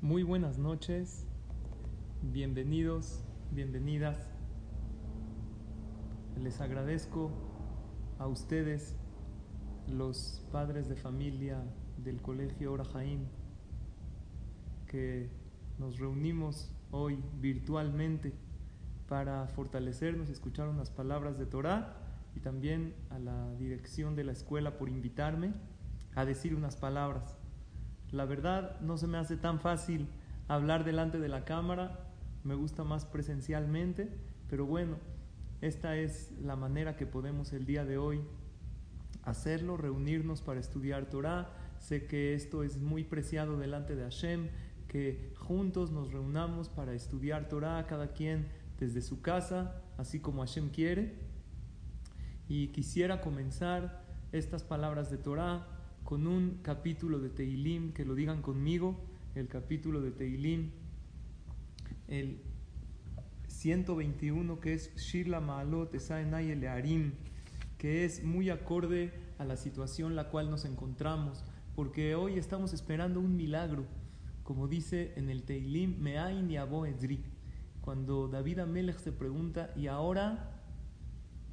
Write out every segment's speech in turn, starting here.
Muy buenas noches, bienvenidos, bienvenidas. Les agradezco a ustedes, los padres de familia del Colegio Orajaim, que nos reunimos hoy virtualmente para fortalecernos, escuchar unas palabras de Torah y también a la dirección de la escuela por invitarme a decir unas palabras. La verdad no se me hace tan fácil hablar delante de la cámara, me gusta más presencialmente, pero bueno, esta es la manera que podemos el día de hoy hacerlo, reunirnos para estudiar Torah. Sé que esto es muy preciado delante de Hashem, que juntos nos reunamos para estudiar Torah, cada quien desde su casa, así como Hashem quiere. Y quisiera comenzar estas palabras de Torah con un capítulo de Teilim, que lo digan conmigo, el capítulo de Teilim, el 121, que es Shirla Maalot Esaenay Elearim, que es muy acorde a la situación en la cual nos encontramos, porque hoy estamos esperando un milagro, como dice en el Teilim, Me'ain Yabo Ezri cuando David Amelech se pregunta, ¿y ahora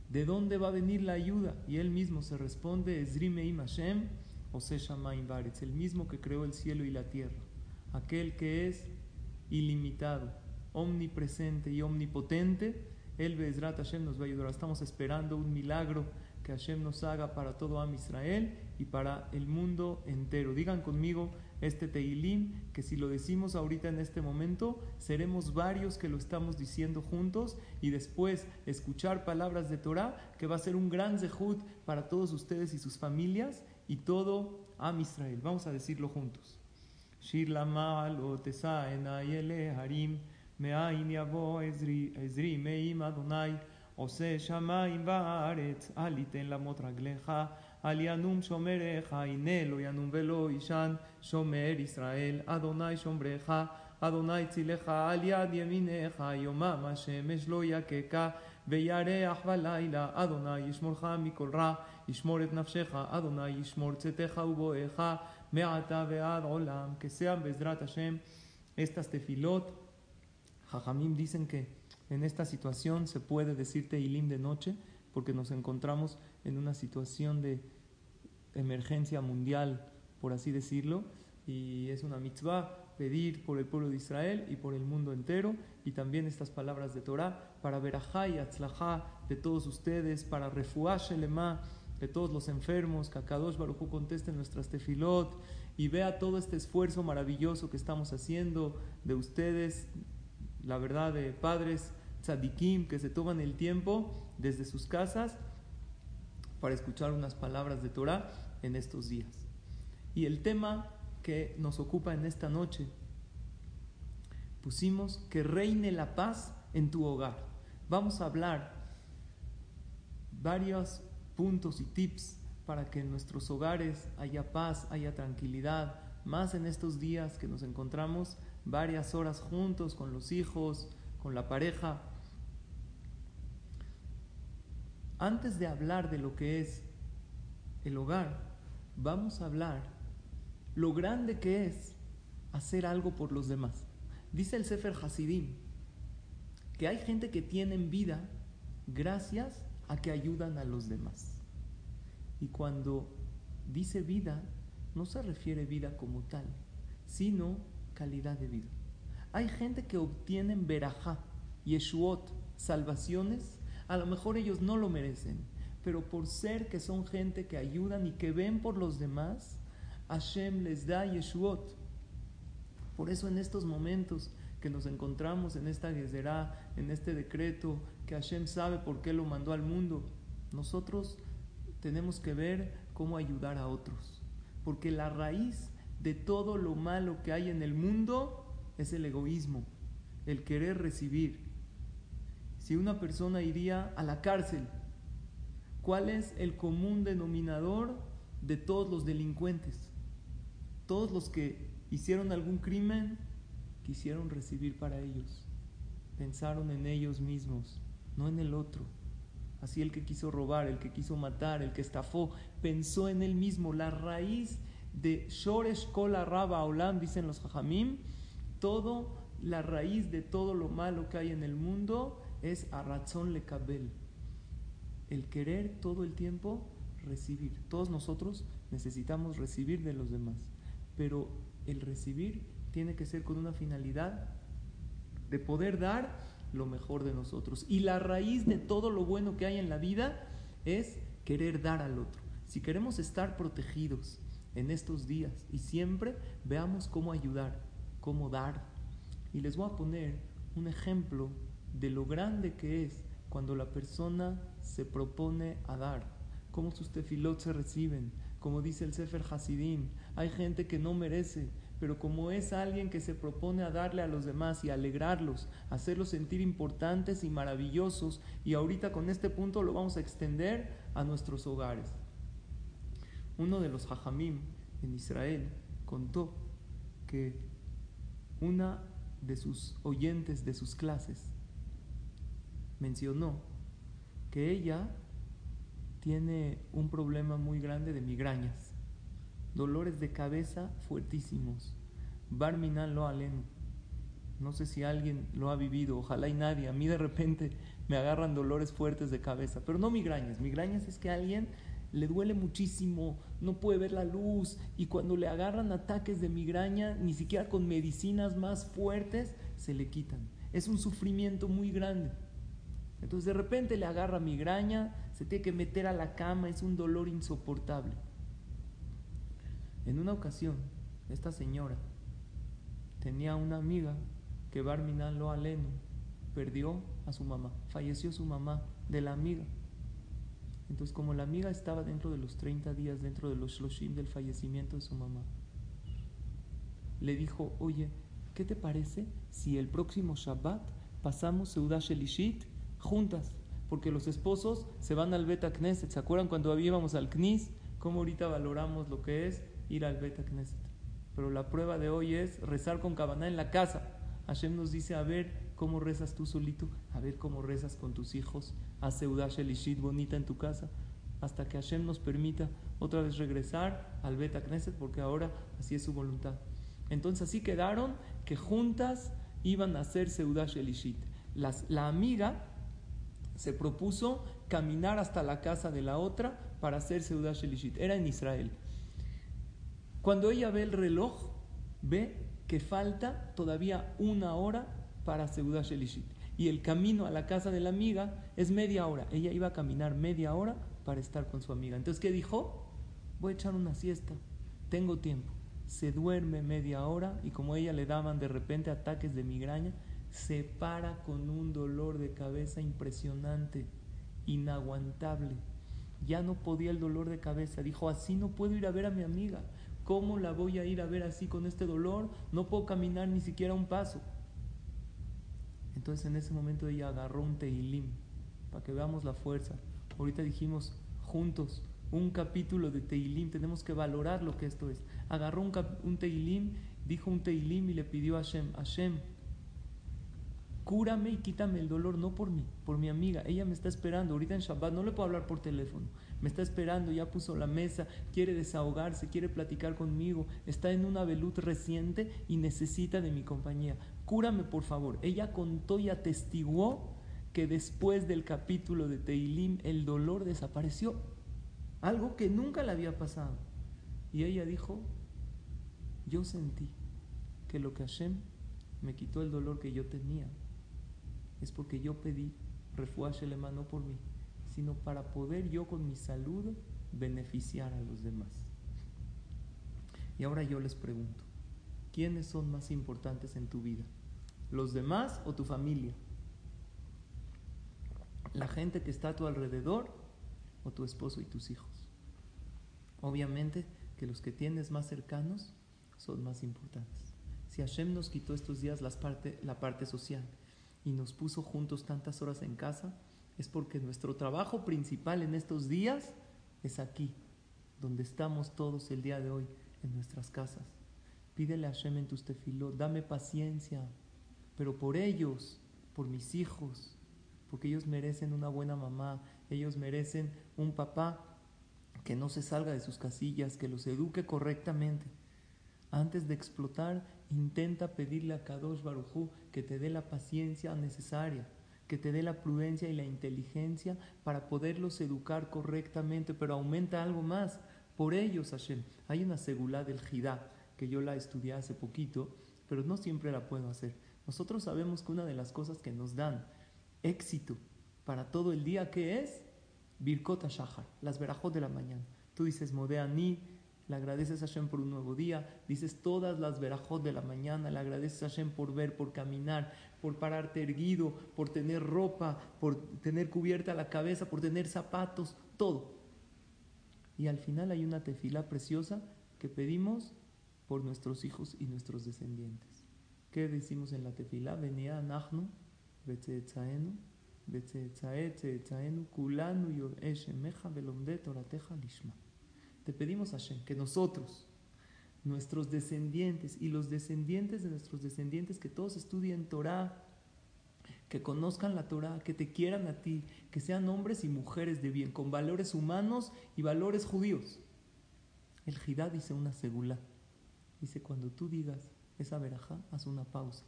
de dónde va a venir la ayuda? Y él mismo se responde, Ezrimeim Hashem, El mismo que creó el cielo y la tierra, aquel que es ilimitado, omnipresente y omnipotente, él Bezrat Hashem nos va a ayudar. Estamos esperando un milagro que Hashem nos haga para todo Am Israel y para el mundo entero. Digan conmigo, este Teilim, que si lo decimos ahorita en este momento, seremos varios que lo estamos diciendo juntos y después escuchar palabras de Torah, que va a ser un gran zehut para todos ustedes y sus familias y todo Am Israel. Vamos a decirlo juntos. Shir Lamal Otesa Enayele Harim Me'ain Yavo Ezri Meim Adonai Ose Shamaim Baaretz Aliten Lamot Raglecha al Yanum Shomereja, Inelo Yanum Velo Ishan, Shomer Israel, Adonai Shombreja, Adonai Tzileja, al Yad Yemineja, Yomam Hashem, Lo Yakeka, וירח בלילה, אדוני ישמורך מכל רע, ישמור את נפשך, אדוני ישמור צאתך ובואך, מעתה ועד עולם, que sean בעזרת השם estas tefilot. Jajamim dicen que en esta situación se puede decir Teilim de noche porque nos encontramos en una situación de emergencia mundial, por así decirlo, y es una mitzvah pedir por el pueblo de Israel y por el mundo entero, y también estas palabras de Torah para verajá y atzlajá de todos ustedes, para refuash elema de todos los enfermos, que Akadosh Baruj conteste nuestras tefilot y vea todo este esfuerzo maravilloso que estamos haciendo de ustedes, la verdad de padres tzadikim que se toman el tiempo desde sus casas para escuchar unas palabras de Torah en estos días. Y el tema que nos ocupa en esta noche, pusimos que reine la paz en tu hogar. Vamos a hablar varios puntos y tips para que en nuestros hogares haya paz, haya tranquilidad, más en estos días que nos encontramos varias horas juntos con los hijos, con la pareja. Antes de hablar de lo que es el hogar, vamos a hablar lo grande que es hacer algo por los demás. Dice el Sefer Hasidim que hay gente que tiene vida gracias a que ayudan a los demás. Y cuando dice vida, no se refiere vida como tal, sino calidad de vida. Hay gente que obtienen verajá, yeshuot, salvaciones, a lo mejor ellos no lo merecen, pero por ser que son gente que ayudan y que ven por los demás, Hashem les da Yeshuot. Por eso en estos momentos que nos encontramos en esta Gezerá, en este decreto, que Hashem sabe por qué lo mandó al mundo, nosotros tenemos que ver cómo ayudar a otros. Porque la raíz de todo lo malo que hay en el mundo es el egoísmo, el querer recibir. Si una persona iría a la cárcel, ¿cuál es el común denominador de todos los delincuentes? Todos los que hicieron algún crimen quisieron recibir para ellos. Pensaron en ellos mismos, no en el otro. Así el que quiso robar, el que quiso matar, el que estafó, pensó en él mismo. La raíz de Shoresh Kola Raba Olam, dicen los Jajamim, todo, la raíz de todo lo malo que hay en el mundo es Aratzon Lekabel. El querer todo el tiempo recibir. Todos nosotros necesitamos recibir de los demás, pero el recibir tiene que ser con una finalidad de poder dar lo mejor de nosotros. Y la raíz de todo lo bueno que hay en la vida es querer dar al otro. Si queremos estar protegidos en estos días y siempre veamos cómo ayudar, cómo dar. Y les voy a poner un ejemplo de lo grande que es cuando la persona se propone a dar, cómo sus tefilot se reciben, como dice el Sefer Hasidim, hay gente que no merece, pero como es alguien que se propone a darle a los demás y alegrarlos, hacerlos sentir importantes y maravillosos, y ahorita con este punto lo vamos a extender a nuestros hogares. Uno de los hajamim en Israel contó que una de sus oyentes de sus clases mencionó que ella tiene un problema muy grande de migrañas dolores de cabeza fuertísimos. Barminan lo aleno. No sé si alguien lo ha vivido, ojalá y nadie. A mí de repente me agarran dolores fuertes de cabeza, pero no migrañas. Migrañas es que a alguien le duele muchísimo, no puede ver la luz y cuando le agarran ataques de migraña, ni siquiera con medicinas más fuertes, se le quitan. Es un sufrimiento muy grande. Entonces de repente le agarra migraña, se tiene que meter a la cama, es un dolor insoportable. En una ocasión, esta señora tenía una amiga que Barminan lo aleno perdió a su mamá, falleció su mamá de la amiga. Entonces, como la amiga estaba dentro de los 30 días, dentro de los shloshim del fallecimiento de su mamá, le dijo, oye, ¿qué te parece si el próximo Shabbat pasamos Seudah Shelishit juntas? Porque los esposos se van al Bet Knesset. ¿Se acuerdan cuando íbamos al Knis? ¿Cómo ahorita valoramos lo que es ir al Bet Knesset. Pero la prueba de hoy es rezar con cabana en la casa. Hashem nos dice, a ver cómo rezas tú solito, a ver cómo rezas con tus hijos, haz Seudash Elishit bonita en tu casa, hasta que Hashem nos permita otra vez regresar al Bet Knesset, porque ahora así es su voluntad. Entonces así quedaron que juntas iban a hacer Seudash Elishit. Las, la amiga se propuso caminar hasta la casa de la otra para hacer Seudash Elishit. Era en Israel. Cuando ella ve el reloj, ve que falta todavía una hora para Seudah Shelishit. Y el camino a la casa de la amiga es media hora. Ella iba a caminar media hora para estar con su amiga. Entonces, ¿qué dijo? Voy a echar una siesta. Tengo tiempo. Se duerme media hora y como ella le daban de repente ataques de migraña, se para con un dolor de cabeza impresionante, inaguantable. Ya no podía el dolor de cabeza. Dijo, así no puedo ir a ver a mi amiga. ¿Cómo la voy a ir a ver así con este dolor? No puedo caminar ni siquiera un paso. Entonces en ese momento ella agarró un teilim para que veamos la fuerza. Ahorita dijimos juntos un capítulo de teilim, tenemos que valorar lo que esto es. Agarró un, un teilim, dijo un teilim y le pidió a Hashem, Hashem, cúrame y quítame el dolor, no por mí, por mi amiga. Ella me está esperando. Ahorita en Shabbat no le puedo hablar por teléfono. Me está esperando, ya puso la mesa, quiere desahogarse, quiere platicar conmigo. Está en una velut reciente y necesita de mi compañía. Cúrame, por favor. Ella contó y atestiguó que después del capítulo de Teilim el dolor desapareció. Algo que nunca le había pasado. Y ella dijo, yo sentí que lo que Hashem me quitó el dolor que yo tenía es porque yo pedí refuaje no por mí, sino para poder yo con mi salud beneficiar a los demás. Y ahora yo les pregunto, ¿quiénes son más importantes en tu vida? ¿Los demás o tu familia? ¿La gente que está a tu alrededor o tu esposo y tus hijos? Obviamente que los que tienes más cercanos son más importantes. Si Hashem nos quitó estos días la parte social y nos puso juntos tantas horas en casa, es porque nuestro trabajo principal en estos días es aquí, donde estamos todos el día de hoy, en nuestras casas. Pídele a Hashem en tus tefilot, dame paciencia, pero por ellos, por mis hijos, porque ellos merecen una buena mamá, ellos merecen un papá que no se salga de sus casillas, que los eduque correctamente. Antes de explotar, intenta pedirle a Kadosh Barujú que te dé la paciencia necesaria, que te dé la prudencia y la inteligencia para poderlos educar correctamente, pero aumenta algo más. Por ellos, Hashem, hay una segulá del Jidá, que yo la estudié hace poquito, pero no siempre la puedo hacer. Nosotros sabemos que una de las cosas que nos dan éxito para todo el día, ¿qué es? Birkota Shahar, las verajot de la mañana. Tú dices Modeani, le agradeces a Hashem por un nuevo día, dices todas las verajot de la mañana, le agradeces a Hashem por ver, por caminar, por pararte erguido, por tener ropa, por tener cubierta la cabeza, por tener zapatos, todo. Y al final hay una tefila preciosa que pedimos por nuestros hijos y nuestros descendientes. ¿Qué decimos en la tefila? Venía Nachnu, Betzetzaenu, Kulanu Lishma. Te pedimos Hashem que nosotros, nuestros descendientes y los descendientes de nuestros descendientes, que todos estudien Torah, que conozcan la Torah, que te quieran a ti, que sean hombres y mujeres de bien, con valores humanos y valores judíos. El Jidá dice una segula. Dice, cuando tú digas esa verajá, haz una pausa.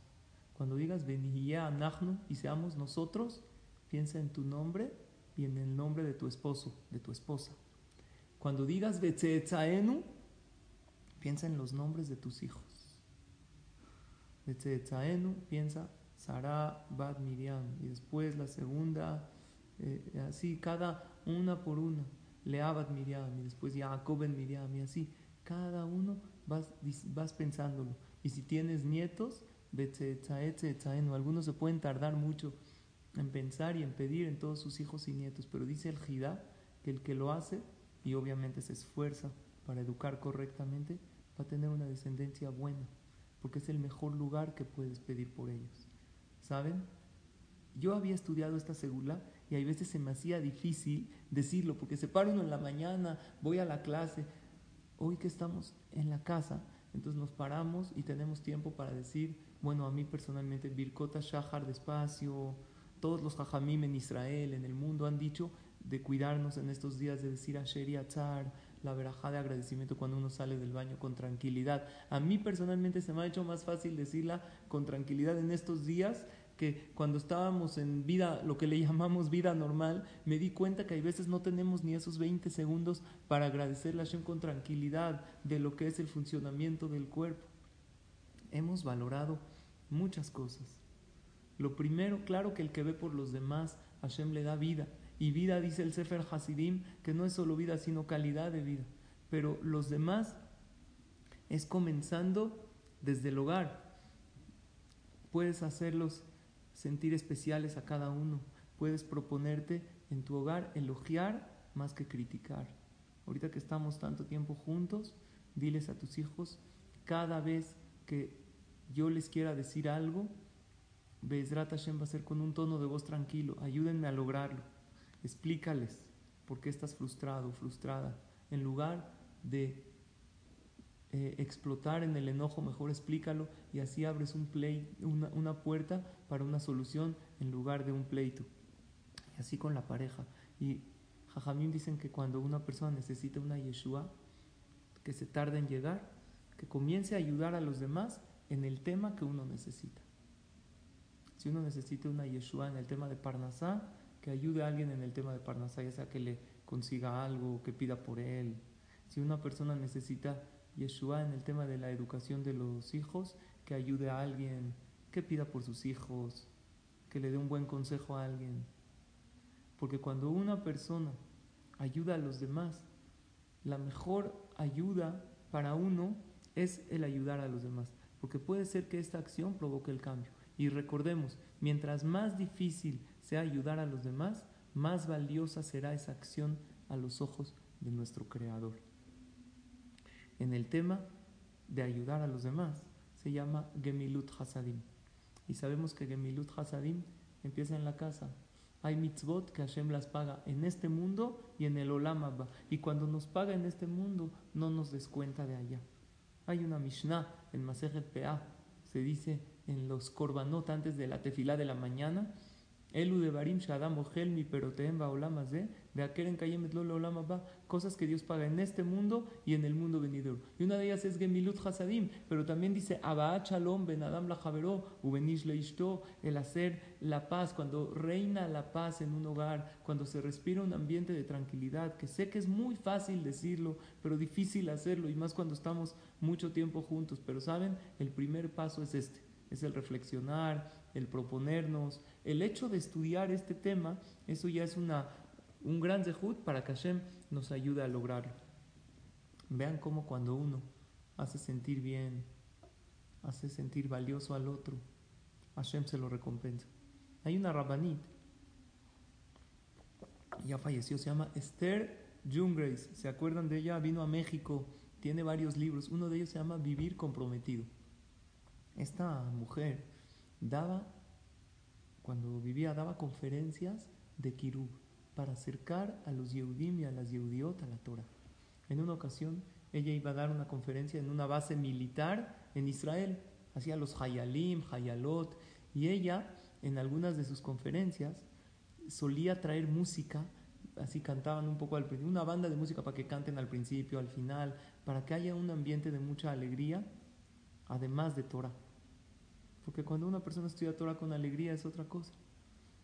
Cuando digas Benihiyah Anachnu y seamos nosotros, piensa en tu nombre y en el nombre de tu esposo, de tu esposa. Cuando digas Betzetzaenu, piensa en los nombres de tus hijos. Betzetzaenu, piensa Sara Bad Miriam. Y después la segunda, eh, así, cada una por una. Lea Bad Miriam. Y después Jacob Ben Miriam. Y así, cada uno vas, vas pensándolo. Y si tienes nietos, Betzetzaenu. Algunos se pueden tardar mucho en pensar y en pedir en todos sus hijos y nietos. Pero dice el Jidá que el que lo hace y obviamente se esfuerza para educar correctamente, va a tener una descendencia buena, porque es el mejor lugar que puedes pedir por ellos. ¿Saben? Yo había estudiado esta segula y hay veces se me hacía difícil decirlo, porque se para uno en la mañana, voy a la clase, hoy que estamos en la casa, entonces nos paramos y tenemos tiempo para decir, bueno, a mí personalmente, Birkota Shahar despacio, todos los Jajamim en Israel, en el mundo, han dicho de cuidarnos en estos días, de decir Asher y Atzar, la verajá de agradecimiento cuando uno sale del baño con tranquilidad. A mí personalmente se me ha hecho más fácil decirla con tranquilidad en estos días que cuando estábamos en vida, lo que le llamamos vida normal, me di cuenta que hay veces no tenemos ni esos 20 segundos para agradecerle a Hashem con tranquilidad de lo que es el funcionamiento del cuerpo. Hemos valorado muchas cosas. Lo primero, claro que el que ve por los demás, Hashem le da vida. Y vida, dice el Sefer Hasidim, que no es solo vida, sino calidad de vida. Pero los demás es comenzando desde el hogar. Puedes hacerlos sentir especiales a cada uno. Puedes proponerte en tu hogar elogiar más que criticar. Ahorita que estamos tanto tiempo juntos, diles a tus hijos, cada vez que yo les quiera decir algo, Bezrat Hashem va a ser con un tono de voz tranquilo, ayúdenme a lograrlo explícales por qué estás frustrado, frustrada. En lugar de eh, explotar en el enojo, mejor explícalo y así abres un play, una, una, puerta para una solución en lugar de un pleito. Y así con la pareja. Y Jajamín dicen que cuando una persona necesita una Yeshua, que se tarde en llegar, que comience a ayudar a los demás en el tema que uno necesita. Si uno necesita una Yeshua en el tema de Parnasá, que ayude a alguien en el tema de Parnasá, ya sea que le consiga algo, que pida por él. Si una persona necesita Yeshua en el tema de la educación de los hijos, que ayude a alguien, que pida por sus hijos, que le dé un buen consejo a alguien. Porque cuando una persona ayuda a los demás, la mejor ayuda para uno es el ayudar a los demás. Porque puede ser que esta acción provoque el cambio. Y recordemos, mientras más difícil sea ayudar a los demás, más valiosa será esa acción a los ojos de nuestro Creador. En el tema de ayudar a los demás se llama Gemilut Hasadim. Y sabemos que Gemilut Hasadim empieza en la casa. Hay mitzvot que Hashem las paga en este mundo y en el Olam Abba. Y cuando nos paga en este mundo, no nos descuenta de allá. Hay una Mishnah en Masejet Peah, se dice en los korbanot antes de la tefilá de la mañana, Elu de Barim Shadam mi Peroteem Baolamazé, de Akeren Kayemet Lolo cosas que Dios paga en este mundo y en el mundo venidero. Y una de ellas es Gemilut Hasadim, pero también dice Abaat Shalom Ben Adam la Ubenish Leishto, el hacer la paz, cuando reina la paz en un hogar, cuando se respira un ambiente de tranquilidad, que sé que es muy fácil decirlo, pero difícil hacerlo, y más cuando estamos mucho tiempo juntos. Pero saben, el primer paso es este es el reflexionar, el proponernos, el hecho de estudiar este tema, eso ya es una, un gran zehut para que Hashem nos ayude a lograrlo. Vean cómo cuando uno hace sentir bien, hace sentir valioso al otro, Hashem se lo recompensa. Hay una rabanit, ya falleció, se llama Esther Jungreis, ¿se acuerdan de ella? Vino a México, tiene varios libros, uno de ellos se llama Vivir comprometido. Esta mujer daba, cuando vivía, daba conferencias de Kirub para acercar a los Yehudim y a las Yehudiot a la Torah. En una ocasión, ella iba a dar una conferencia en una base militar en Israel, hacía los Hayalim, Hayalot, y ella, en algunas de sus conferencias, solía traer música, así cantaban un poco al una banda de música para que canten al principio, al final, para que haya un ambiente de mucha alegría, además de Torah. Porque cuando una persona estudia Torah con alegría es otra cosa.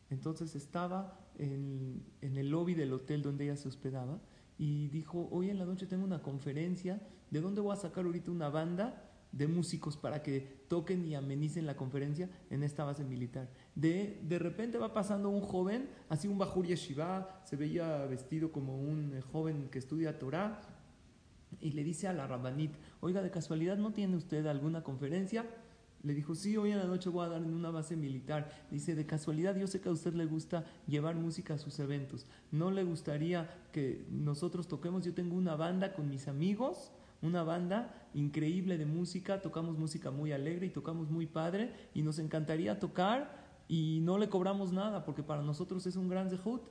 Entonces estaba en, el lobby del hotel donde ella se hospedaba y dijo, hoy en la noche tengo una conferencia, ¿de dónde voy a sacar ahorita una banda de músicos para que toquen y amenicen la conferencia en esta base militar? De, de repente va pasando un joven, así un Bajur Yeshiva, se veía vestido como un eh, joven que estudia Torah, y le dice a la Rabanit, oiga, de casualidad, ¿no tiene usted alguna conferencia? Le dijo, sí, hoy en la noche voy a dar en una base militar. Dice, de casualidad, yo sé que a usted le gusta llevar música a sus eventos. ¿No le gustaría que nosotros toquemos? Yo tengo una banda con mis amigos, una banda increíble de música, tocamos música muy alegre y tocamos muy padre y nos encantaría tocar y no le cobramos nada porque para nosotros es un gran zehut.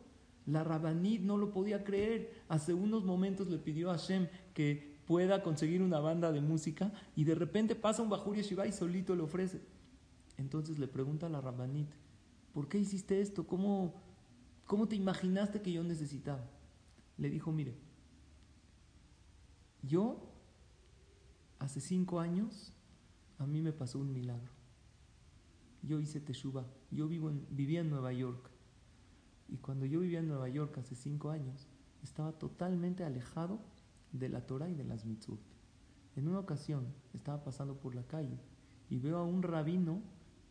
La Rabanit no lo podía creer. Hace unos momentos le pidió a Hashem que pueda conseguir una banda de música y de repente pasa un Bajur Yeshiva y solito le ofrece. Entonces le pregunta a la Rabanit, ¿por qué hiciste esto? ¿Cómo, ¿Cómo te imaginaste que yo necesitaba? Le dijo, mire, yo hace cinco años a mí me pasó un milagro. Yo hice Teshuva, yo vivo vivía en Nueva York. Y cuando yo vivía en Nueva York hace cinco años, estaba totalmente alejado de la Torah y de las mitzvot. En una ocasión estaba pasando por la calle y veo a un rabino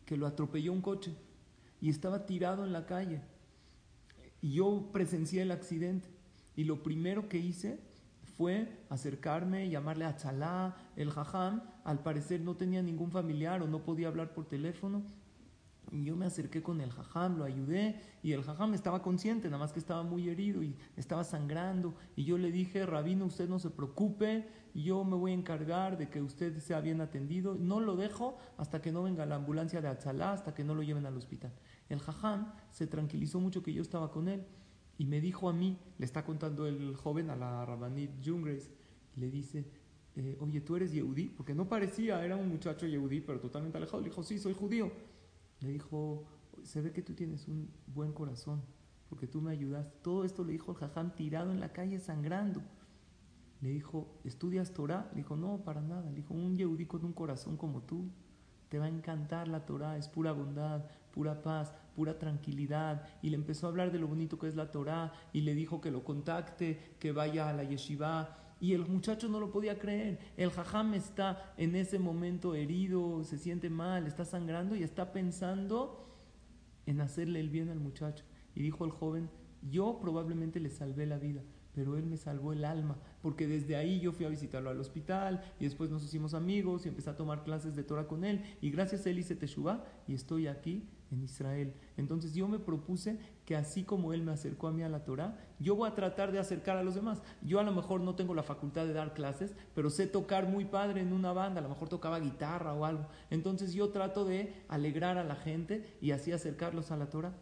que lo atropelló un coche y estaba tirado en la calle. Y yo presencié el accidente y lo primero que hice fue acercarme, llamarle a Chalá, el jajam. Al parecer no tenía ningún familiar o no podía hablar por teléfono y yo me acerqué con el jajam, lo ayudé y el jajam estaba consciente, nada más que estaba muy herido y estaba sangrando. Y yo le dije, rabino, usted no se preocupe, yo me voy a encargar de que usted sea bien atendido. No lo dejo hasta que no venga la ambulancia de Atzalá, hasta que no lo lleven al hospital. El jajam se tranquilizó mucho que yo estaba con él y me dijo a mí, le está contando el joven a la rabanit Jungres, le dice, eh, oye, tú eres yehudí, porque no parecía, era un muchacho yehudí, pero totalmente alejado. Le dijo, sí, soy judío le dijo, se ve que tú tienes un buen corazón, porque tú me ayudaste. Todo esto le dijo el jajam tirado en la calle sangrando. Le dijo, ¿estudias Torah? Le dijo, no, para nada. Le dijo, un yehudí con un corazón como tú, te va a encantar la Torah, es pura bondad, pura paz, pura tranquilidad. Y le empezó a hablar de lo bonito que es la Torah y le dijo que lo contacte, que vaya a la yeshiva y el muchacho no lo podía creer. El jajam está en ese momento herido, se siente mal, está sangrando y está pensando en hacerle el bien al muchacho. Y dijo el joven, yo probablemente le salvé la vida, pero él me salvó el alma, porque desde ahí yo fui a visitarlo al hospital y después nos hicimos amigos y empecé a tomar clases de Torah con él y gracias a él hice Teshuvah y estoy aquí en Israel. Entonces yo me propuse que así como él me acercó a mí a la Torah, yo voy a tratar de acercar a los demás. Yo a lo mejor no tengo la facultad de dar clases, pero sé tocar muy padre en una banda, a lo mejor tocaba guitarra o algo. Entonces yo trato de alegrar a la gente y así acercarlos a la Torah.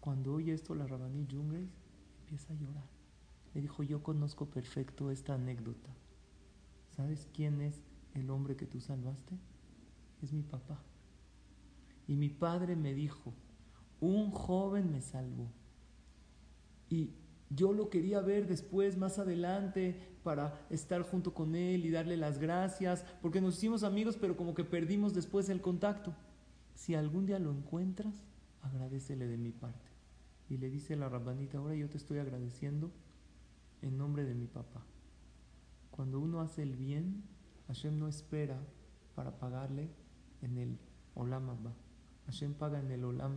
Cuando oye esto la Rabaní Jungreis empieza a llorar le dijo, yo conozco perfecto esta anécdota. ¿Sabes quién es el hombre que tú salvaste? Es mi papá. Y mi padre me dijo, un joven me salvó. Y yo lo quería ver después, más adelante, para estar junto con él y darle las gracias, porque nos hicimos amigos, pero como que perdimos después el contacto. Si algún día lo encuentras, agradecele de mi parte. Y le dice la rabanita, ahora yo te estoy agradeciendo en nombre de mi papá. Cuando uno hace el bien, Hashem no espera para pagarle en el Olam Hashem paga en el Olam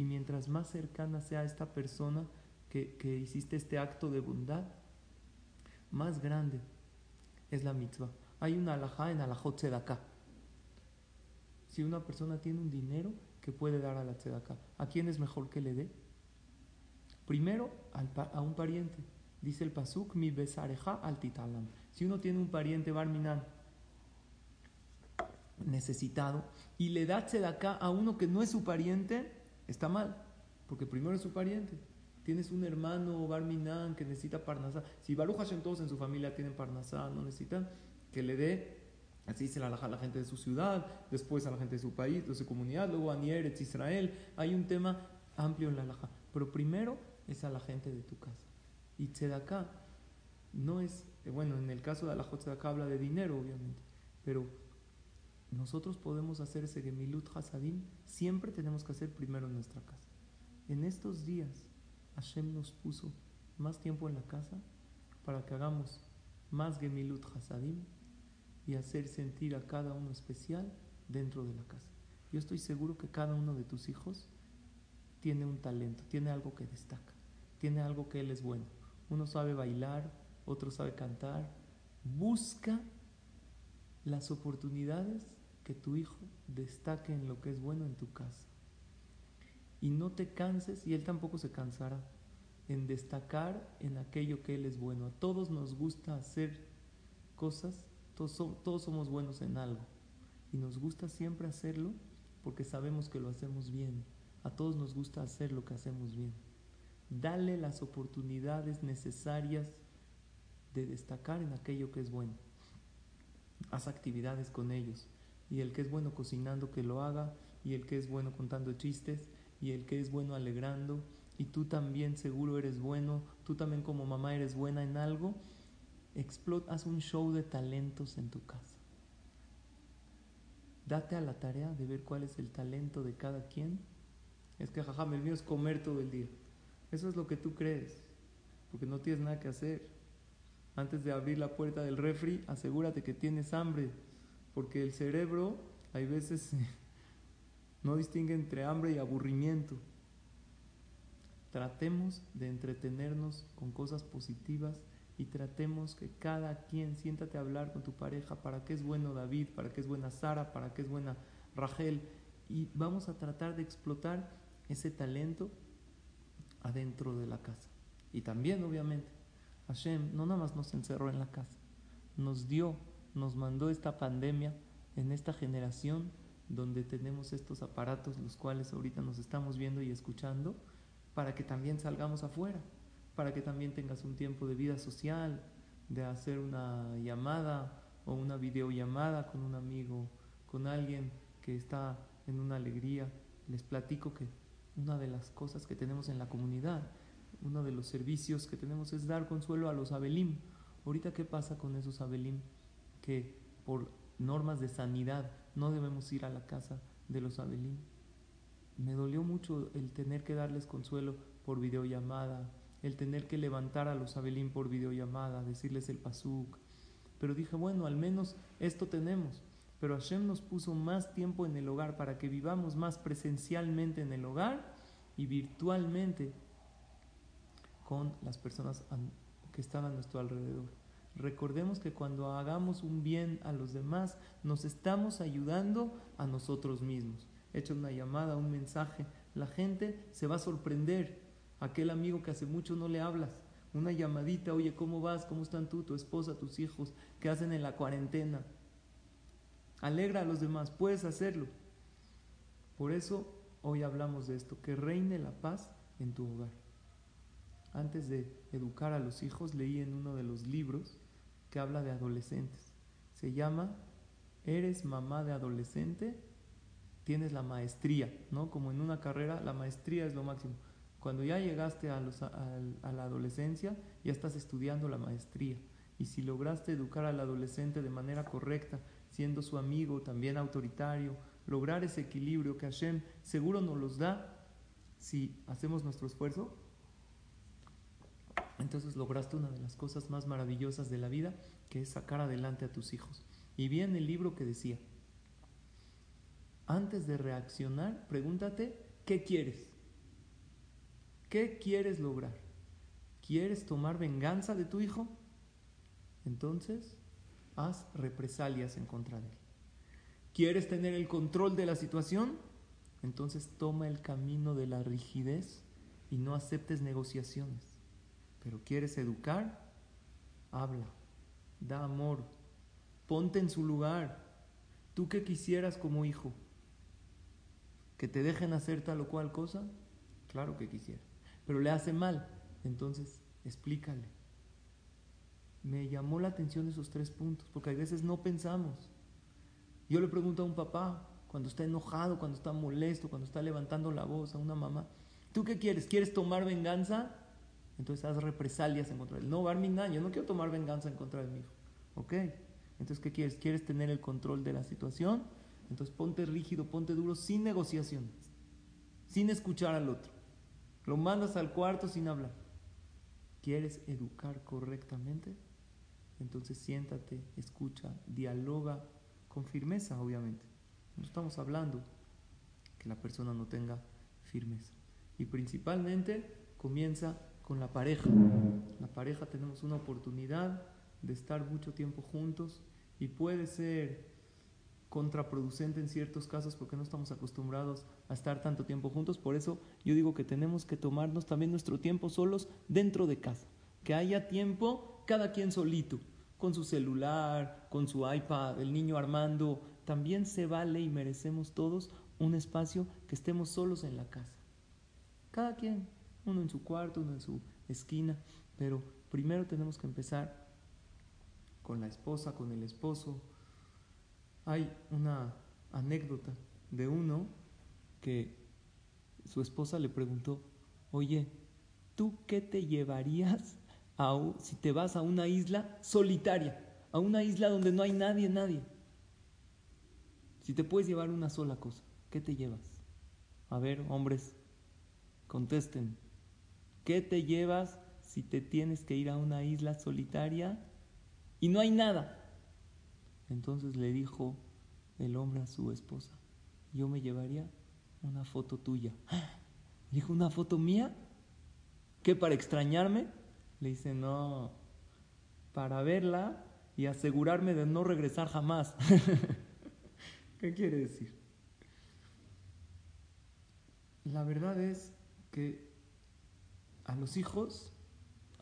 Y mientras más cercana sea esta persona que, que hiciste este acto de bondad, más grande es la mitzvah. Hay una alajá en alajot tzedakah. Si una persona tiene un dinero que puede dar a la tzedakah, ¿a quién es mejor que le dé? Primero a un pariente. Dice el Pasuk, mi besareja al titalam. Si uno tiene un pariente barminan necesitado y le da acá a uno que no es su pariente, está mal, porque primero es su pariente. Tienes un hermano barminan que necesita parnasá. Si Baruch Hashem todos en su familia tienen parnasá, no necesitan que le dé Así se la a la gente de su ciudad, después a la gente de su país, de su comunidad, luego a Nieretz, Israel. Hay un tema amplio en la alhaja. Pero primero es a la gente de tu casa. Y tzedaká no es, eh, bueno, en el caso de la tzedaká habla de dinero, obviamente, pero nosotros podemos hacer ese gemilut hasadim, siempre tenemos que hacer primero en nuestra casa. En estos días, Hashem nos puso más tiempo en la casa para que hagamos más gemilut hasadim y hacer sentir a cada uno especial dentro de la casa. Yo estoy seguro que cada uno de tus hijos tiene un talento, tiene algo que destaca, tiene algo que él es bueno. Uno sabe bailar, otro sabe cantar. Busca las oportunidades que tu hijo destaque en lo que es bueno en tu casa. Y no te canses, y él tampoco se cansará, en destacar en aquello que él es bueno. A todos nos gusta hacer cosas, todos, todos somos buenos en algo. Y nos gusta siempre hacerlo porque sabemos que lo hacemos bien. A todos nos gusta hacer lo que hacemos bien. Dale las oportunidades necesarias de destacar en aquello que es bueno. Haz actividades con ellos. Y el que es bueno cocinando, que lo haga. Y el que es bueno contando chistes. Y el que es bueno alegrando. Y tú también seguro eres bueno. Tú también como mamá eres buena en algo. Explota, haz un show de talentos en tu casa. Date a la tarea de ver cuál es el talento de cada quien. Es que, jajam, el mío es comer todo el día. Eso es lo que tú crees, porque no tienes nada que hacer. Antes de abrir la puerta del refri, asegúrate que tienes hambre, porque el cerebro hay veces no distingue entre hambre y aburrimiento. Tratemos de entretenernos con cosas positivas y tratemos que cada quien siéntate a hablar con tu pareja para qué es bueno David, para qué es buena Sara, para qué es buena Rachel y vamos a tratar de explotar ese talento adentro de la casa. Y también, obviamente, Hashem no nada más nos encerró en la casa, nos dio, nos mandó esta pandemia en esta generación donde tenemos estos aparatos, los cuales ahorita nos estamos viendo y escuchando, para que también salgamos afuera, para que también tengas un tiempo de vida social, de hacer una llamada o una videollamada con un amigo, con alguien que está en una alegría. Les platico que una de las cosas que tenemos en la comunidad, uno de los servicios que tenemos es dar consuelo a los abelim. Ahorita, ¿qué pasa con esos abelim? Que por normas de sanidad no debemos ir a la casa de los abelim. Me dolió mucho el tener que darles consuelo por videollamada, el tener que levantar a los abelim por videollamada, decirles el pasuk. Pero dije, bueno, al menos esto tenemos. Pero Hashem nos puso más tiempo en el hogar para que vivamos más presencialmente en el hogar y virtualmente con las personas que están a nuestro alrededor. Recordemos que cuando hagamos un bien a los demás, nos estamos ayudando a nosotros mismos. Echa una llamada, un mensaje, la gente se va a sorprender. Aquel amigo que hace mucho no le hablas, una llamadita, oye, ¿cómo vas? ¿Cómo están tú, tu esposa, tus hijos? ¿Qué hacen en la cuarentena? Alegra a los demás, puedes hacerlo. Por eso hoy hablamos de esto, que reine la paz en tu hogar. Antes de educar a los hijos, leí en uno de los libros que habla de adolescentes. Se llama ¿Eres mamá de adolescente? Tienes la maestría, ¿no? Como en una carrera, la maestría es lo máximo. Cuando ya llegaste a, a la adolescencia, ya estás estudiando la maestría. Y si lograste educar al adolescente de manera correcta, siendo su amigo, también autoritario, lograr ese equilibrio que Hashem seguro nos los da si hacemos nuestro esfuerzo, entonces lograste una de las cosas más maravillosas de la vida, que es sacar adelante a tus hijos. Y bien el libro que decía, antes de reaccionar, pregúntate, ¿qué quieres? ¿Qué quieres lograr? ¿Quieres tomar venganza de tu hijo? Entonces, haz represalias en contra de él. ¿Quieres tener el control de la situación? Entonces toma el camino de la rigidez y no aceptes negociaciones. Pero quieres educar, habla, da amor, ponte en su lugar. ¿Tú qué quisieras como hijo? ¿Que te dejen hacer tal o cual cosa? Claro que quisiera. Pero le hace mal. Entonces, explícale. Me llamó la atención esos tres puntos, porque a veces no pensamos. Yo le pregunto a un papá, cuando está enojado, cuando está molesto, cuando está levantando la voz, a una mamá, ¿tú qué quieres? ¿Quieres tomar venganza? Entonces haz represalias en contra de él. No, Barminan, yo no quiero tomar venganza en contra de mi hijo. ¿Ok? Entonces, ¿qué quieres? ¿Quieres tener el control de la situación? Entonces ponte rígido, ponte duro, sin negociaciones, sin escuchar al otro. Lo mandas al cuarto sin hablar. ¿Quieres educar correctamente? Entonces siéntate, escucha, dialoga con firmeza, obviamente. No estamos hablando que la persona no tenga firmeza. Y principalmente comienza con la pareja. La pareja tenemos una oportunidad de estar mucho tiempo juntos y puede ser contraproducente en ciertos casos porque no estamos acostumbrados a estar tanto tiempo juntos. Por eso yo digo que tenemos que tomarnos también nuestro tiempo solos dentro de casa. Que haya tiempo cada quien solito, con su celular, con su iPad, el niño armando. También se vale y merecemos todos un espacio que estemos solos en la casa. Cada quien uno en su cuarto, uno en su esquina, pero primero tenemos que empezar con la esposa, con el esposo. Hay una anécdota de uno que su esposa le preguntó, oye, ¿tú qué te llevarías a, si te vas a una isla solitaria, a una isla donde no hay nadie, nadie? Si te puedes llevar una sola cosa, ¿qué te llevas? A ver, hombres, contesten. ¿Qué te llevas si te tienes que ir a una isla solitaria y no hay nada? Entonces le dijo el hombre a su esposa, yo me llevaría una foto tuya. dijo, ¿una foto mía? ¿Qué, para extrañarme? Le dice, no, para verla y asegurarme de no regresar jamás. ¿Qué quiere decir? La verdad es que a los hijos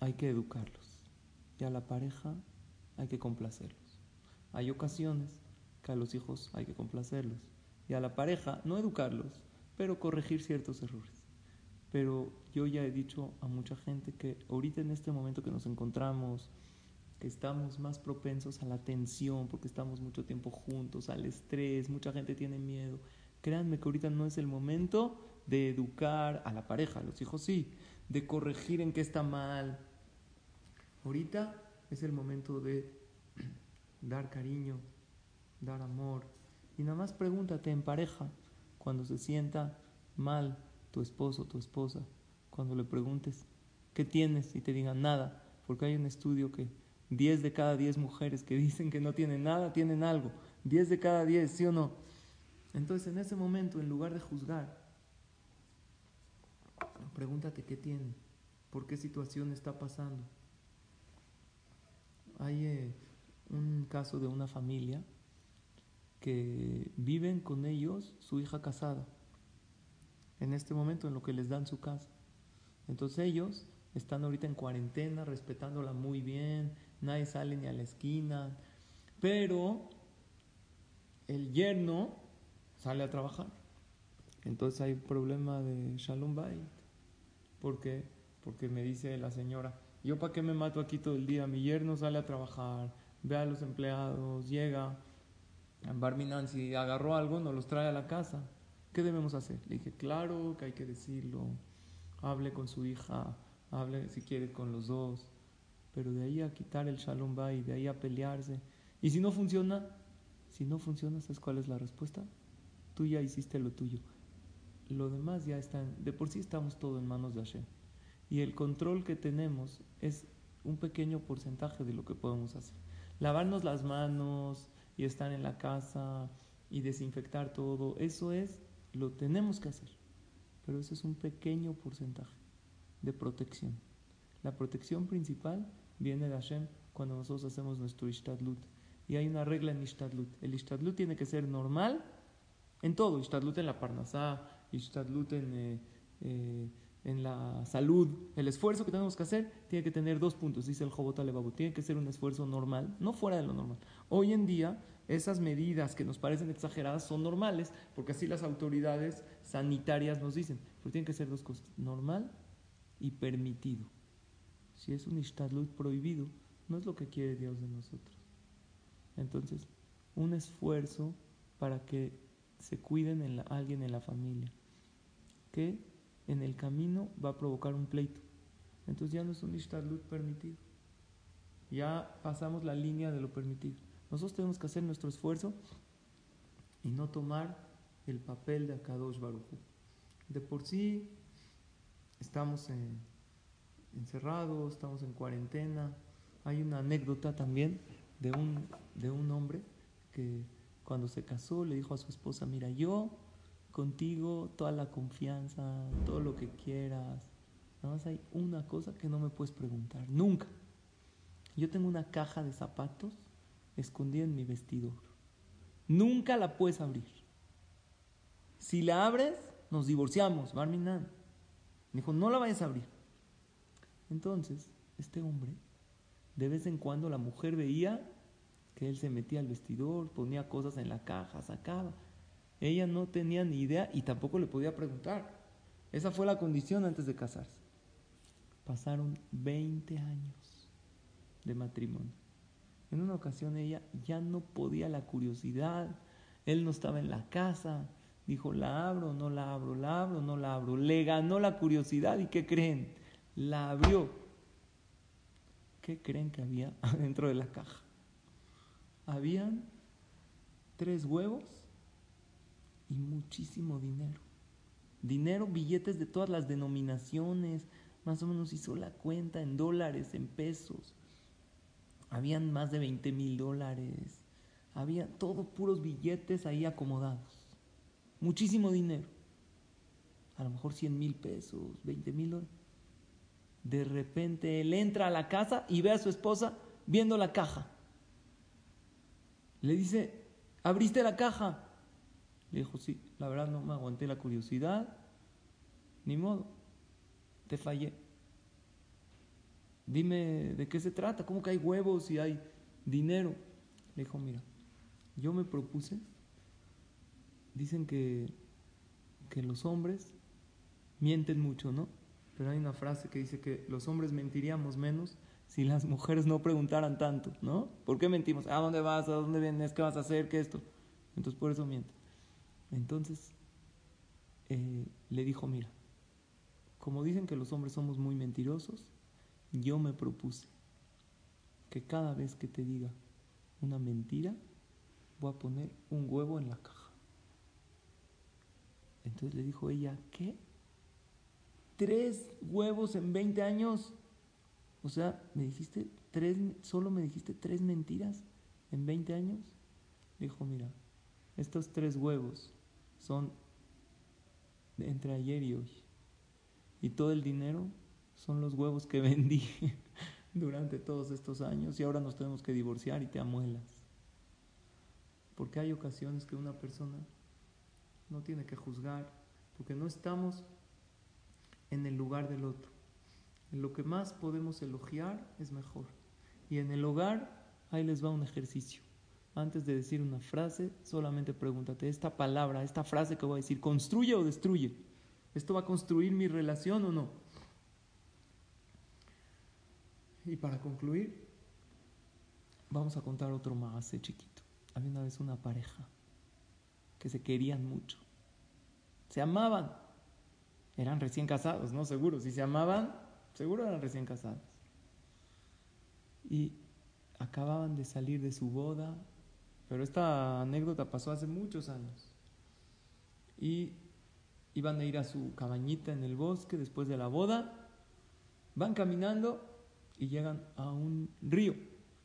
hay que educarlos y a la pareja hay que complacerlos. Hay ocasiones que a los hijos hay que complacerlos y a la pareja no educarlos, pero corregir ciertos errores. Pero yo ya he dicho a mucha gente que ahorita en este momento que nos encontramos, que estamos más propensos a la tensión porque estamos mucho tiempo juntos, al estrés, mucha gente tiene miedo. Créanme que ahorita no es el momento de educar a la pareja, a los hijos sí, de corregir en qué está mal. Ahorita es el momento de dar cariño, dar amor. Y nada más pregúntate en pareja, cuando se sienta mal tu esposo, tu esposa, cuando le preguntes, ¿qué tienes? Y te digan nada, porque hay un estudio que 10 de cada 10 mujeres que dicen que no tienen nada, tienen algo. 10 de cada 10, ¿sí o no? Entonces en ese momento, en lugar de juzgar, Pregúntate qué tiene, por qué situación está pasando. hay eh, un caso de una familia que viven con ellos su hija casada, en este momento en lo que les dan su casa. Entonces ellos están ahorita en cuarentena, respetándola muy bien, nadie sale ni a la esquina, pero el yerno sale a trabajar. Entonces hay problema de Shalom Bait. ¿Por qué? Porque me dice la señora, ¿yo para qué me mato aquí todo el día? Mi yerno sale a trabajar, ve a los empleados, llega. Barminan, si agarró algo, nos los trae a la casa. ¿Qué debemos hacer? Le dije, claro que hay que decirlo. Hable con su hija, hable si quiere con los dos. Pero de ahí a quitar el Shalom Bait, de ahí a pelearse. Y si no funciona, si no funciona, ¿sabes cuál es la respuesta? Tú ya hiciste lo tuyo. Lo demás ya está, de por sí estamos todo en manos de Hashem. Y el control que tenemos es un pequeño porcentaje de lo que podemos hacer. Lavarnos las manos y estar en la casa y desinfectar todo, eso es, lo tenemos que hacer. Pero eso es un pequeño porcentaje de protección. La protección principal viene de Hashem cuando nosotros hacemos nuestro Ishtadlut. Y hay una regla en Ishtadlut. El Ishtadlut tiene que ser normal en todo. Ishtadlut en la Parnasá, Ishtadlut en, eh, eh, en la salud. El esfuerzo que tenemos que hacer tiene que tener dos puntos, dice el Jobot Alebabu. Tiene que ser un esfuerzo normal, no fuera de lo normal. Hoy en día, esas medidas que nos parecen exageradas son normales, porque así las autoridades sanitarias nos dicen. Pero tienen que ser dos cosas: normal y permitido. Si es un Ishtadlut prohibido, no es lo que quiere Dios de nosotros. Entonces, un esfuerzo para que se cuiden en alguien en la familia, que en el camino va a provocar un pleito. Entonces ya no es un ishtadlut permitido. Ya pasamos la línea de lo permitido. Nosotros tenemos que hacer nuestro esfuerzo y no tomar el papel de Akadosh Baruchu. De por sí estamos encerrados, estamos en cuarentena. Hay una anécdota también de un, de un hombre que cuando se casó le dijo a su esposa, mira, yo contigo toda la confianza, todo lo que quieras. Nada más hay una cosa que no me puedes preguntar, nunca. Yo tengo una caja de zapatos escondida en mi vestidor. Nunca la puedes abrir. Si la abres, nos divorciamos, Barminan. dijo, no la vayas a abrir. Entonces, este hombre de vez en cuando la mujer veía que él se metía al vestidor, ponía cosas en la caja, sacaba. Ella no tenía ni idea y tampoco le podía preguntar. Esa fue la condición antes de casarse. Pasaron 20 años de matrimonio. En una ocasión ella ya no podía la curiosidad. Él no estaba en la casa. Dijo, la abro, no la abro, la abro, no la abro. Le ganó la curiosidad y ¿qué creen? La abrió ¿Qué creen que había dentro de la caja? Habían tres huevos y muchísimo dinero. Dinero, billetes de todas las denominaciones, más o menos hizo la cuenta en dólares, en pesos. Habían más de 20 mil dólares. Había todo puros billetes ahí acomodados. Muchísimo dinero. A lo mejor 100 mil pesos, 20 mil dólares. De repente él entra a la casa y ve a su esposa viendo la caja. Le dice, ¿abriste la caja? Le dijo, sí, la verdad no me aguanté la curiosidad. Ni modo, te fallé. Dime de qué se trata, cómo que hay huevos y hay dinero. Le dijo, mira, yo me propuse, dicen que, que los hombres mienten mucho, ¿no? Pero hay una frase que dice que los hombres mentiríamos menos si las mujeres no preguntaran tanto, ¿no? ¿Por qué mentimos? ¿A dónde vas? ¿A dónde vienes? ¿Qué vas a hacer? ¿Qué esto? Entonces por eso miente. Entonces eh, le dijo, mira, como dicen que los hombres somos muy mentirosos, yo me propuse que cada vez que te diga una mentira, voy a poner un huevo en la caja. Entonces le dijo ella, ¿qué? tres huevos en 20 años. O sea, me dijiste tres, solo me dijiste tres mentiras en 20 años. Dijo, mira, estos tres huevos son entre ayer y hoy. Y todo el dinero son los huevos que vendí durante todos estos años y ahora nos tenemos que divorciar y te amuelas. Porque hay ocasiones que una persona no tiene que juzgar, porque no estamos en el lugar del otro. Lo que más podemos elogiar es mejor. Y en el hogar, ahí les va un ejercicio. Antes de decir una frase, solamente pregúntate, ¿esta palabra, esta frase que voy a decir, construye o destruye? ¿Esto va a construir mi relación o no? Y para concluir, vamos a contar otro más chiquito. Había una vez una pareja que se querían mucho. Se amaban. Eran recién casados, ¿no? Seguro. Si se amaban, seguro eran recién casados. Y acababan de salir de su boda. Pero esta anécdota pasó hace muchos años. Y iban a ir a su cabañita en el bosque después de la boda. Van caminando y llegan a un río.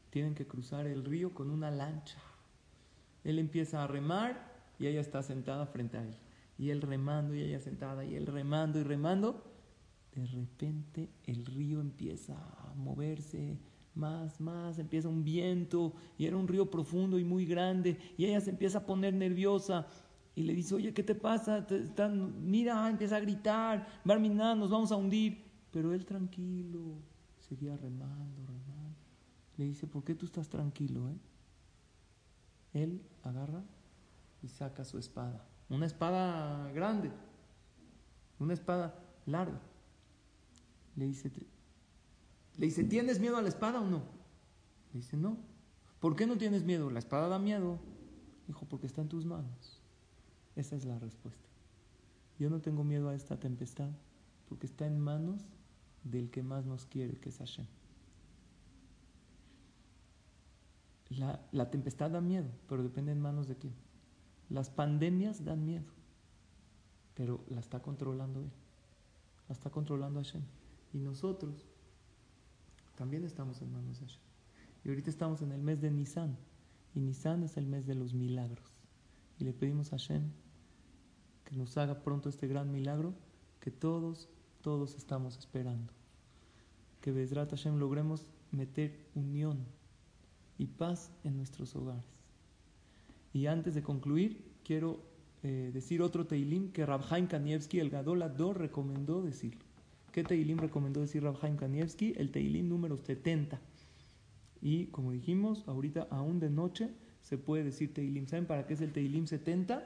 Tienen que cruzar el río con una lancha. Él empieza a remar y ella está sentada frente a él. Y él remando y ella sentada y él remando y remando. De repente el río empieza a moverse más, más, empieza un viento y era un río profundo y muy grande y ella se empieza a poner nerviosa y le dice, oye, ¿qué te pasa? mira, empieza a gritar, Barminá, nos vamos a hundir. Pero él tranquilo, seguía remando, remando. Le dice, ¿por qué tú estás tranquilo? Eh? Él agarra y saca su espada. Una espada grande, una espada larga. Le dice, le dice, ¿tienes miedo a la espada o no? Le dice, no. ¿Por qué no tienes miedo? La espada da miedo. Dijo, porque está en tus manos. Esa es la respuesta. Yo no tengo miedo a esta tempestad porque está en manos del que más nos quiere, que es Hashem. La, la tempestad da miedo, pero depende en manos de quién. Las pandemias dan miedo, pero la está controlando Él. La está controlando Hashem. Y nosotros también estamos en manos de Hashem. Y ahorita estamos en el mes de Nisan. Y Nisan es el mes de los milagros. Y le pedimos a Hashem que nos haga pronto este gran milagro que todos, todos estamos esperando. Que Bezrat Hashem logremos meter unión y paz en nuestros hogares. Y antes de concluir, quiero eh, decir otro Teilim que Rabhaim Kanievski, el Gadol Ador, recomendó decirlo. ¿Qué Teilim recomendó decir Rabhaim Kanievski? El Teilim número 70. Y como dijimos, ahorita aún de noche se puede decir Teilim. ¿Saben para qué es el Teilim 70?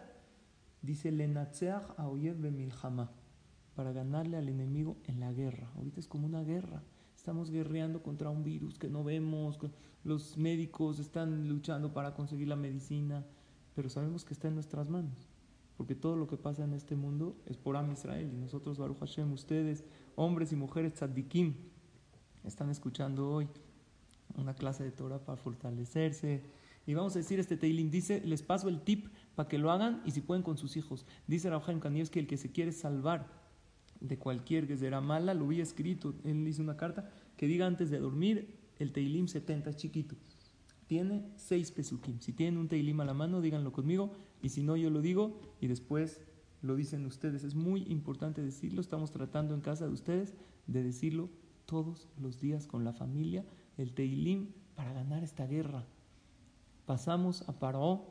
Dice Lenatseach Aoyev Milhama, para ganarle al enemigo en la guerra. Ahorita es como una guerra. Estamos guerreando contra un virus que no vemos, los médicos están luchando para conseguir la medicina, pero sabemos que está en nuestras manos, porque todo lo que pasa en este mundo es por Am Israel y nosotros, Baruch Hashem, ustedes, hombres y mujeres tzaddikim, están escuchando hoy una clase de Torah para fortalecerse. Y vamos a decir este Teilim, dice, les paso el tip para que lo hagan y si pueden con sus hijos. Dice Rabhaim que el que se quiere salvar de cualquier que será mala, lo había escrito, él hizo una carta que diga antes de dormir el Teilim 70, es chiquito. Tiene seis pesukim. Si tienen un Teilim a la mano, díganlo conmigo. Y si no, yo lo digo y después lo dicen ustedes. Es muy importante decirlo. Estamos tratando en casa de ustedes de decirlo todos los días con la familia. El Teilim para ganar esta guerra. Pasamos a Paró,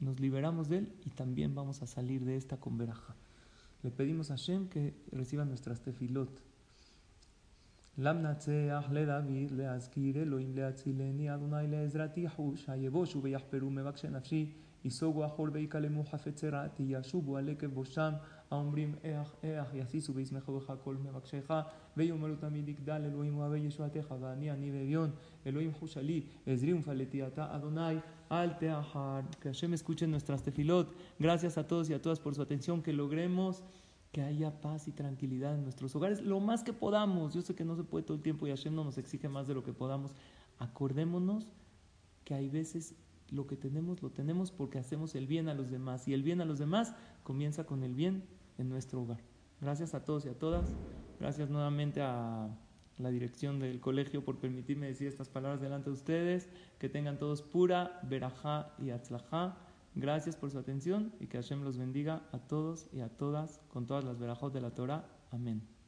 nos liberamos de él y también vamos a salir de esta con. Le pedimos a Hashem que reciba nuestras tefilot y sogo a jorbe y calemu jafetzerat y yashubu aleke bosham a umbrim each each y así subís mejor de jacol me bakshecha veyo malo eloim o abey yeshua teja ni ani bebión eloim hushali ezrium faletiata adonai al teahar que Hashem escuche nuestras tefilot gracias a todos y a todas por su atención que logremos Que haya paz y tranquilidad en nuestros hogares, lo más que podamos. Yo sé que no se puede todo el tiempo y Hashem no nos exige más de lo que podamos. Acordémonos que hay veces lo que tenemos lo tenemos porque hacemos el bien a los demás y el bien a los demás comienza con el bien en nuestro hogar. Gracias a todos y a todas. Gracias nuevamente a la dirección del colegio por permitirme decir estas palabras delante de ustedes. Que tengan todos pura, verajá y atzlajá. Gracias por su atención y que Hashem los bendiga a todos y a todas con todas las verajos de la Torah. Amén.